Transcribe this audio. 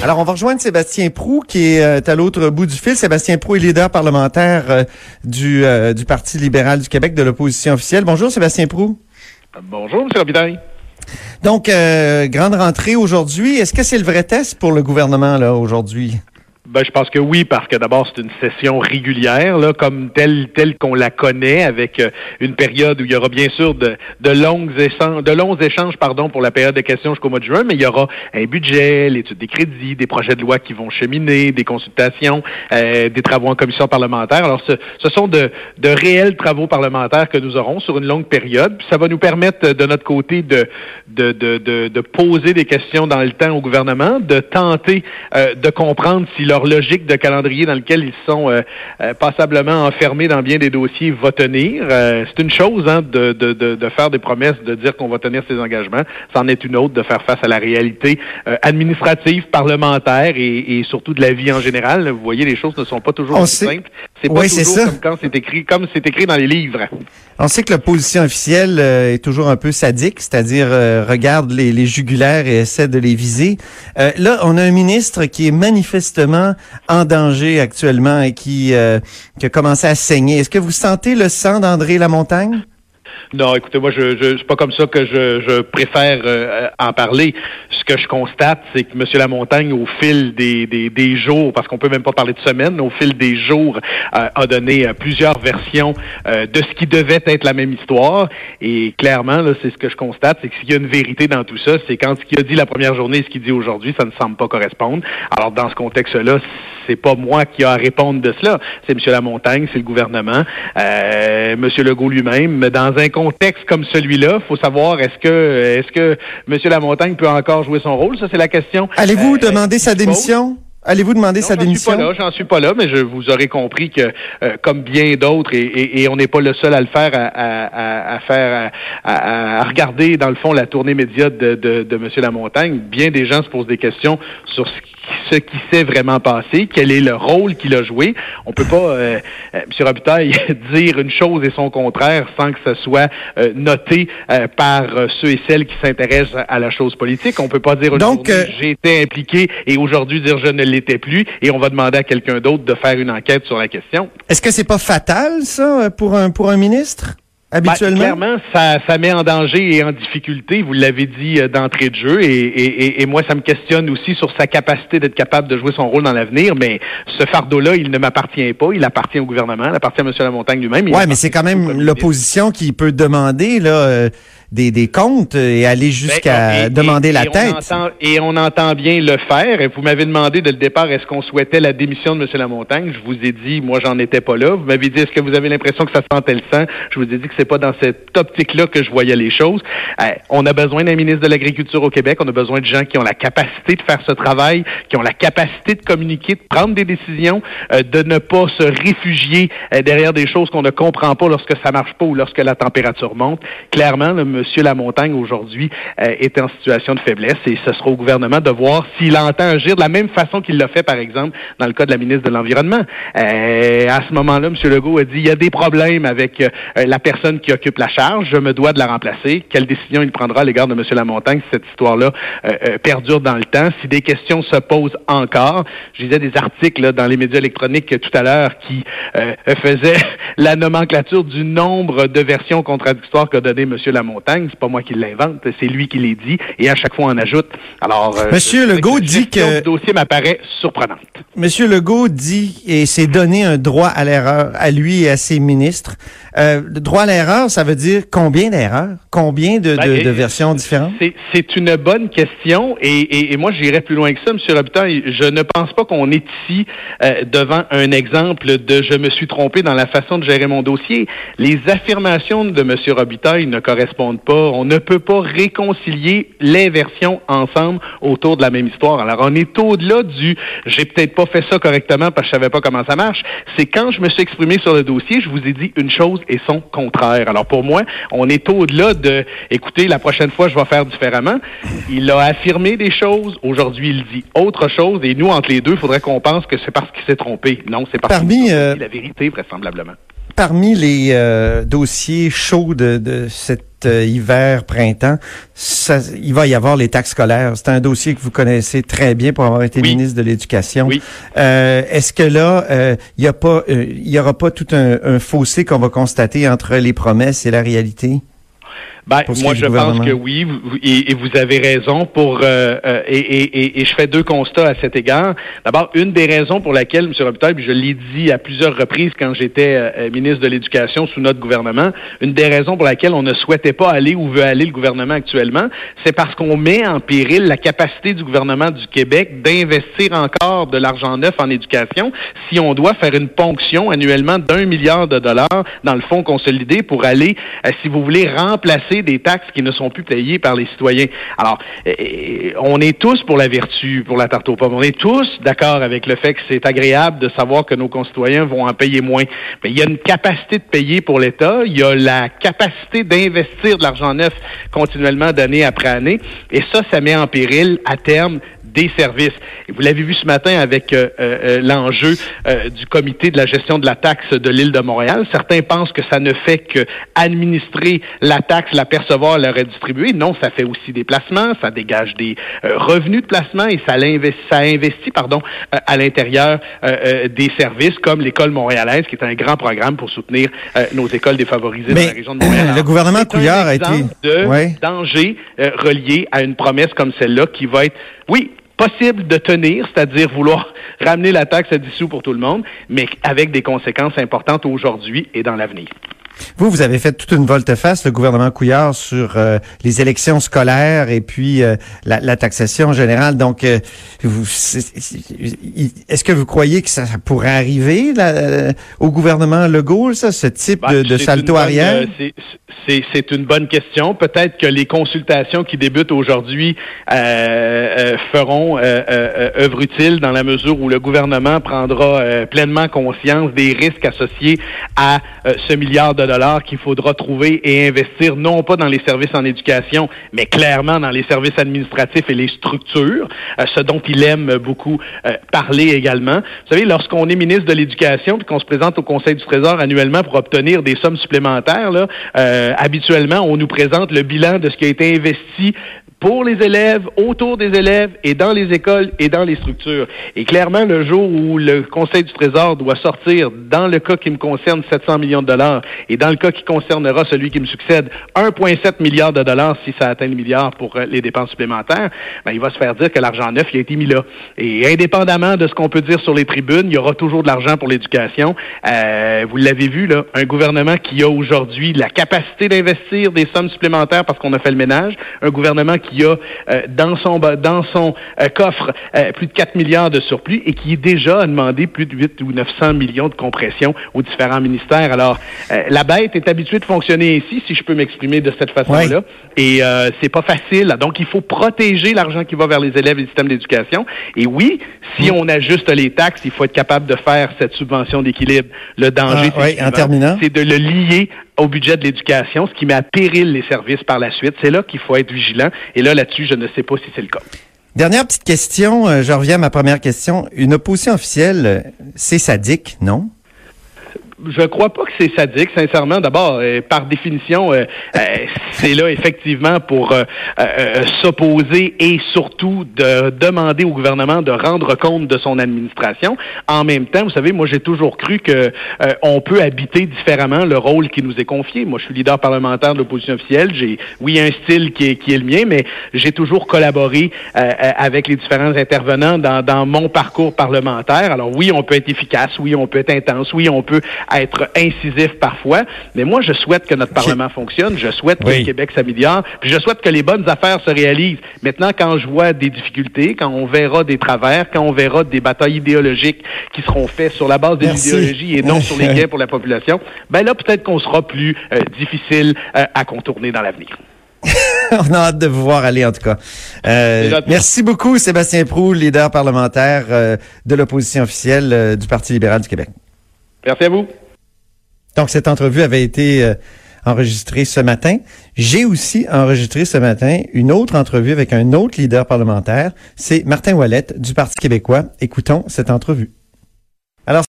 Alors, on va rejoindre Sébastien Prou, qui est euh, à l'autre bout du fil. Sébastien Prou est leader parlementaire euh, du, euh, du Parti libéral du Québec, de l'opposition officielle. Bonjour, Sébastien Prou. Bonjour, M. Robitaille. Donc, grande rentrée aujourd'hui. Est-ce que c'est le vrai test pour le gouvernement, là, aujourd'hui? Ben, je pense que oui, parce que d'abord, c'est une session régulière, là, comme telle, telle qu'on la connaît, avec euh, une période où il y aura bien sûr de, de, longues échanges, longs échanges pardon, pour la période de questions jusqu'au mois de juin, mais il y aura un budget, l'étude des crédits, des projets de loi qui vont cheminer, des consultations, euh, des travaux en commission parlementaire. Alors, ce, ce sont de, de, réels travaux parlementaires que nous aurons sur une longue période. Ça va nous permettre, de notre côté, de, de, de, de poser des questions dans le temps au gouvernement, de tenter euh, de comprendre si leur logique de calendrier dans lequel ils sont euh, euh, passablement enfermés dans bien des dossiers va tenir. Euh, c'est une chose hein, de, de, de, faire des promesses, de dire qu'on va tenir ses engagements. C'en est une autre de faire face à la réalité administrative, parlementaire et, et, surtout de la vie en général. Vous voyez, les choses ne sont pas toujours aussi simples. C'est pas toujours comme quand c'est écrit, comme c'est écrit dans les livres. On sait que l'opposition officielle est toujours un peu sadique, c'est-à-dire regarde les, les, jugulaires et essaie de les viser. là, on a un ministre qui est manifestement en danger actuellement et qui, euh, qui a commencé à saigner. Est-ce que vous sentez le sang d'André Lamontagne? Non, écoutez, moi, je, je c'est pas comme ça que je, je préfère euh, en parler. Ce que je constate, c'est que M. Lamontagne, au fil des, des, des jours, parce qu'on peut même pas parler de semaines, au fil des jours, euh, a donné euh, plusieurs versions de ce qui devait être la même histoire. Et clairement, là, c'est ce que je constate, c'est qu'il y a une vérité dans tout ça. C'est quand ce qu'il a dit la première journée et ce qu'il dit aujourd'hui, ça ne semble pas correspondre. Alors, dans ce contexte-là, c'est pas moi qui a à répondre de cela. C'est M. Lamontagne, c'est le gouvernement, euh, M. Legault lui-même. Mais dans un contexte comme celui-là, faut savoir est-ce que est-ce que M. Lamontagne peut encore jouer son rôle? Ça, c'est la question. Allez-vous euh, demander sa démission? Allez-vous demander sa démission? J'en suis pas là, j'en suis pas là, mais je vous aurais compris que, euh, comme bien d'autres, et, et, on n'est pas le seul à le faire, à, à, à faire, à, à, regarder dans le fond la tournée média de, de, de M. Lamontagne, bien des gens se posent des questions sur ce qui ce qui s'est vraiment passé, quel est le rôle qu'il a joué. On peut pas, euh, euh M. Robitaille, dire une chose et son contraire sans que ce soit euh, noté par ceux et celles qui s'intéressent à la chose politique. On peut pas dire Donc j'ai été impliqué et aujourd'hui dire je ne l'étais plus et on va demander à quelqu'un d'autre de faire une enquête sur la question. Est-ce que c'est pas fatal ça pour un pour un ministre? Ben, habituellement? clairement, ça, ça met en danger et en difficulté, vous l'avez dit euh, d'entrée de jeu, et, et, et, moi, ça me questionne aussi sur sa capacité d'être capable de jouer son rôle dans l'avenir, mais ce fardeau-là, il ne m'appartient pas, il appartient au gouvernement, il appartient à M. Lamontagne lui-même. Oui, mais c'est quand même l'opposition qui peut demander, là... Euh, des, des comptes et aller ben, jusqu'à demander la tête. et on entend bien le faire. Et vous m'avez demandé dès le départ, est-ce qu'on souhaitait la démission de M. Lamontagne? Je vous ai dit, moi, j'en étais pas là. Vous m'avez dit, est-ce que vous avez l'impression que ça sentait le sang? Je vous ai dit que c'est pas dans cette optique-là que je voyais les choses. Euh, on a besoin d'un ministre de l'Agriculture au Québec. On a besoin de gens qui ont la capacité de faire ce travail, qui ont la capacité de communiquer, de prendre des décisions, euh, de ne pas se réfugier euh, derrière des choses qu'on ne comprend pas lorsque ça marche pas ou lorsque la température monte. Clairement, le M. Lamontagne aujourd'hui euh, est en situation de faiblesse et ce sera au gouvernement de voir s'il entend agir de la même façon qu'il l'a fait, par exemple, dans le cas de la ministre de l'Environnement. Euh, à ce moment-là, M. Legault a dit il y a des problèmes avec euh, la personne qui occupe la charge, je me dois de la remplacer. Quelle décision il prendra à l'égard de M. Lamontagne si cette histoire-là perdure dans le temps? Si des questions se posent encore, je disais des articles dans les médias électroniques tout à l'heure qui faisaient la nomenclature du nombre de versions contradictoires qu'a donné M. Lamontagne. C'est pas moi qui l'invente, c'est lui qui les dit, et à chaque fois on ajoute. Alors, euh, Monsieur Legault dit que le dossier m'apparaît surprenante. Monsieur Legault dit et s'est donné un droit à l'erreur à lui et à ses ministres. Euh, le droit à l'erreur, ça veut dire combien d'erreurs, combien de, ben, de, versions différentes? C'est une bonne question, et, et, moi j'irais plus loin que ça, Monsieur Robitaille. Je ne pense pas qu'on est ici euh, devant un exemple de je me suis trompé dans la façon de gérer mon dossier. Les affirmations de Monsieur Robitaille ne correspondent pas on ne peut pas réconcilier les versions ensemble autour de la même histoire. Alors, on est au-delà du j'ai peut-être pas fait ça correctement parce que je savais pas comment ça marche. C'est quand je me suis exprimé sur le dossier, je vous ai dit une chose et son contraire. Alors, pour moi, on est au-delà de écoutez, la prochaine fois, je vais faire différemment. Il a affirmé des choses. Aujourd'hui, il dit autre chose. Et nous, entre les deux, il faudrait qu'on pense que c'est parce qu'il s'est trompé. Non, c'est parce qu'il euh, la vérité, vraisemblablement parmi les euh, dossiers chauds de, de cette euh, hiver, printemps, ça, il va y avoir les taxes scolaires. C'est un dossier que vous connaissez très bien pour avoir été ministre de l'Éducation. Oui. Euh, Est-ce que là, euh, il y a pas, euh, il y aura pas tout un, un fossé qu'on va constater entre les promesses et la réalité? Ben, moi, je pense que oui, et, et, vous avez raison. Pour euh, euh, et, et, et, je fais deux constats à cet égard. D'abord, une des raisons pour laquelle, M. Robitaille, je l'ai dit à plusieurs reprises quand j'étais euh, ministre de l'Éducation sous notre gouvernement, une des raisons pour laquelle on ne souhaitait pas aller où veut aller le gouvernement actuellement, c'est parce qu'on met en péril la capacité du gouvernement du Québec d'investir encore de l'argent neuf en éducation si on doit faire une ponction annuellement d'un milliard de dollars dans le fonds consolidé pour aller, si vous voulez, remplacer des taxes qui ne sont plus payées par les citoyens. Alors, eh, eh, on est tous pour la vertu, pour la tarte aux pommes. On est tous d'accord avec le fait que c'est agréable de savoir que nos concitoyens vont en payer moins. Mais il y a une capacité de payer pour l'État. Il y a la capacité d'investir de l'argent neuf continuellement d'année après année. Et ça, ça met en péril à terme des services. Et vous l'avez vu ce matin avec euh, euh, l'enjeu euh, du comité de la gestion de la taxe de l'île de Montréal. Certains pensent que ça ne fait que administrer la taxe, la percevoir, la redistribuer. Non, ça fait aussi des placements, ça dégage des revenus de placement et ça, investit, ça investit pardon, à l'intérieur des services comme l'école montréalaise, qui est un grand programme pour soutenir nos écoles défavorisées dans la région de Montréal. Le gouvernement Couillard a été de ouais. danger relié à une promesse comme celle-là qui va être, oui, possible de tenir, c'est-à-dire vouloir ramener la taxe à 10 sous pour tout le monde, mais avec des conséquences importantes aujourd'hui et dans l'avenir. Vous, vous avez fait toute une volte-face, le gouvernement Couillard, sur euh, les élections scolaires et puis euh, la, la, taxation générale. Donc, euh, est-ce que vous croyez que ça pourrait arriver là, au gouvernement Legault, ça, ce type ben, de, de salto arrière? C'est une bonne question. Peut-être que les consultations qui débutent aujourd'hui feront œuvre utile dans la mesure où le gouvernement prendra pleinement conscience des risques associés à ce milliard de dollars qu'il faudra trouver et investir non pas dans les services en éducation, mais clairement dans les services administratifs et les structures, euh, ce dont il aime beaucoup euh, parler également. Vous savez, lorsqu'on est ministre de l'Éducation et qu'on se présente au Conseil du Trésor annuellement pour obtenir des sommes supplémentaires, là, euh, habituellement, on nous présente le bilan de ce qui a été investi pour les élèves, autour des élèves et dans les écoles et dans les structures. Et clairement, le jour où le Conseil du Trésor doit sortir, dans le cas qui me concerne, 700 millions de dollars et dans le cas qui concernera celui qui me succède, 1,7 milliard de dollars si ça atteint le milliard pour euh, les dépenses supplémentaires, ben, il va se faire dire que l'argent neuf il a été mis là. Et indépendamment de ce qu'on peut dire sur les tribunes, il y aura toujours de l'argent pour l'éducation. Euh, vous l'avez vu, là, un gouvernement qui a aujourd'hui la capacité d'investir des sommes supplémentaires parce qu'on a fait le ménage, un gouvernement qui qui a euh, dans son dans son euh, coffre euh, plus de 4 milliards de surplus et qui déjà a demandé plus de 8 ou 900 millions de compression aux différents ministères. Alors, la bête est habituée de fonctionner ainsi, si je peux m'exprimer de cette façon-là. Et c'est pas facile. Donc, il faut protéger l'argent qui va vers les élèves et le système d'éducation. Et oui, si mm. on ajuste les taxes, il faut être capable de faire cette subvention d'équilibre. Le danger, ah, c'est de le lier au budget de l'éducation, ce qui met à péril les services par la suite. C'est là qu'il faut être vigilant. Et là, là-dessus, je ne sais pas si c'est le cas. Dernière petite question, euh, je reviens à ma première question. Une opposition officielle, euh, c'est sadique, non? Je crois pas que c'est sadique, sincèrement. D'abord, euh, par définition, euh, euh, c'est là effectivement pour s'opposer et surtout de demander au gouvernement de rendre compte de son administration. En même temps, vous savez, moi j'ai toujours cru que on peut habiter différemment le rôle qui nous est confié. Moi, je suis leader parlementaire de l'opposition officielle. J'ai, oui, un style qui est, qui est le mien, mais j'ai toujours collaboré avec les différents intervenants dans, dans mon parcours parlementaire. Alors oui, on peut être efficace, oui, on peut être intense, oui, on peut être incisif parfois, mais moi, je souhaite que notre Parlement fonctionne, je souhaite que le Québec s'améliore, puis je souhaite que les bonnes affaires se réalisent. Maintenant, quand je vois des difficultés, quand on verra des travers, quand on verra des batailles idéologiques qui seront faites sur la base de l'idéologie et non sur les gains pour la population, ben là, peut-être qu'on sera plus euh, difficile euh, à contourner dans l'avenir. on a hâte de vous voir aller, en tout cas. Euh, merci beaucoup, Sébastien Prou, leader parlementaire euh, de l'opposition officielle euh, du Parti libéral du Québec. Merci à vous. Donc, cette entrevue avait été euh, enregistrée ce matin. J'ai aussi enregistré ce matin une autre entrevue avec un autre leader parlementaire. C'est Martin Ouellette du Parti québécois. Écoutons cette entrevue.